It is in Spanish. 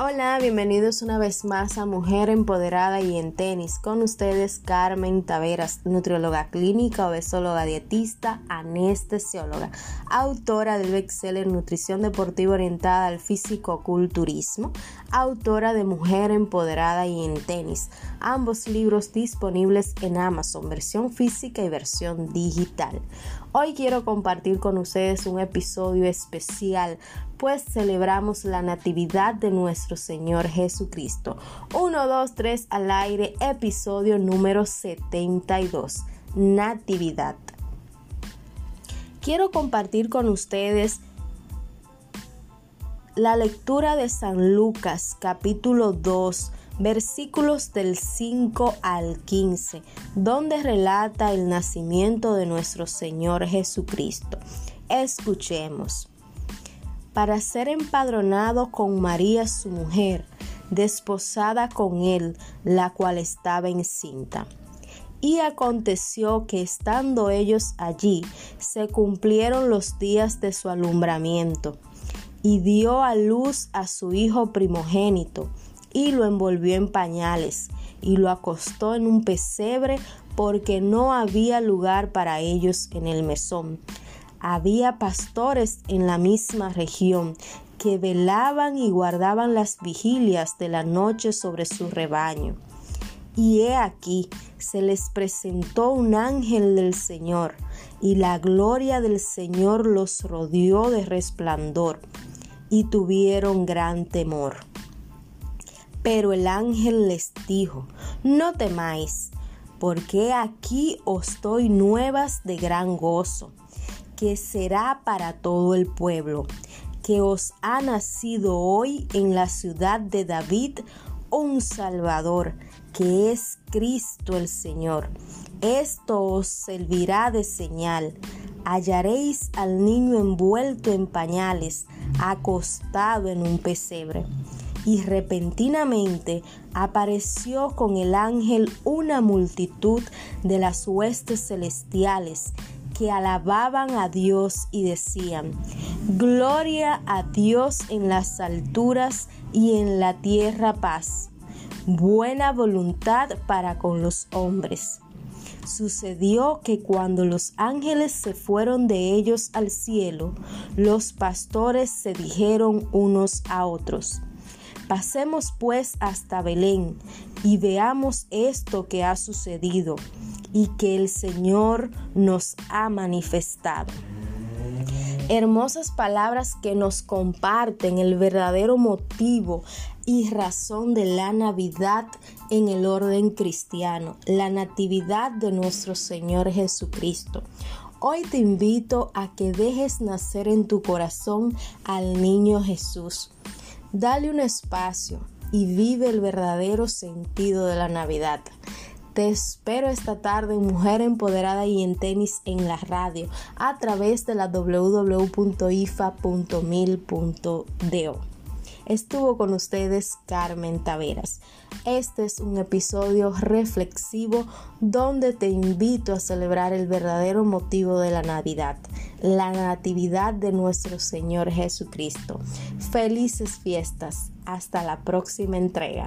Hola, bienvenidos una vez más a Mujer Empoderada y en Tenis. Con ustedes Carmen Taveras, nutrióloga clínica, obesóloga dietista, anestesióloga, autora del bestseller Nutrición Deportiva Orientada al Físico-Culturismo, autora de Mujer Empoderada y en Tenis, ambos libros disponibles en Amazon, versión física y versión digital. Hoy quiero compartir con ustedes un episodio especial, pues celebramos la Natividad de nuestro Señor Jesucristo. 1, 2, 3 al aire, episodio número 72, Natividad. Quiero compartir con ustedes la lectura de San Lucas capítulo 2 versículos del 5 al 15, donde relata el nacimiento de nuestro Señor Jesucristo. Escuchemos. Para ser empadronado con María su mujer, desposada con él, la cual estaba encinta. Y aconteció que estando ellos allí, se cumplieron los días de su alumbramiento, y dio a luz a su hijo primogénito, y lo envolvió en pañales y lo acostó en un pesebre porque no había lugar para ellos en el mesón. Había pastores en la misma región que velaban y guardaban las vigilias de la noche sobre su rebaño. Y he aquí, se les presentó un ángel del Señor, y la gloria del Señor los rodeó de resplandor, y tuvieron gran temor. Pero el ángel les dijo, no temáis, porque aquí os doy nuevas de gran gozo, que será para todo el pueblo, que os ha nacido hoy en la ciudad de David un Salvador, que es Cristo el Señor. Esto os servirá de señal. Hallaréis al niño envuelto en pañales, acostado en un pesebre y repentinamente apareció con el ángel una multitud de las huestes celestiales que alababan a Dios y decían, Gloria a Dios en las alturas y en la tierra paz, buena voluntad para con los hombres. Sucedió que cuando los ángeles se fueron de ellos al cielo, los pastores se dijeron unos a otros, Pasemos pues hasta Belén y veamos esto que ha sucedido y que el Señor nos ha manifestado. Hermosas palabras que nos comparten el verdadero motivo y razón de la Navidad en el orden cristiano, la natividad de nuestro Señor Jesucristo. Hoy te invito a que dejes nacer en tu corazón al niño Jesús Dale un espacio y vive el verdadero sentido de la Navidad. Te espero esta tarde Mujer Empoderada y en tenis en la radio a través de la www.ifa.mil.do. Estuvo con ustedes Carmen Taveras. Este es un episodio reflexivo donde te invito a celebrar el verdadero motivo de la Navidad, la natividad de nuestro Señor Jesucristo. Felices fiestas. Hasta la próxima entrega.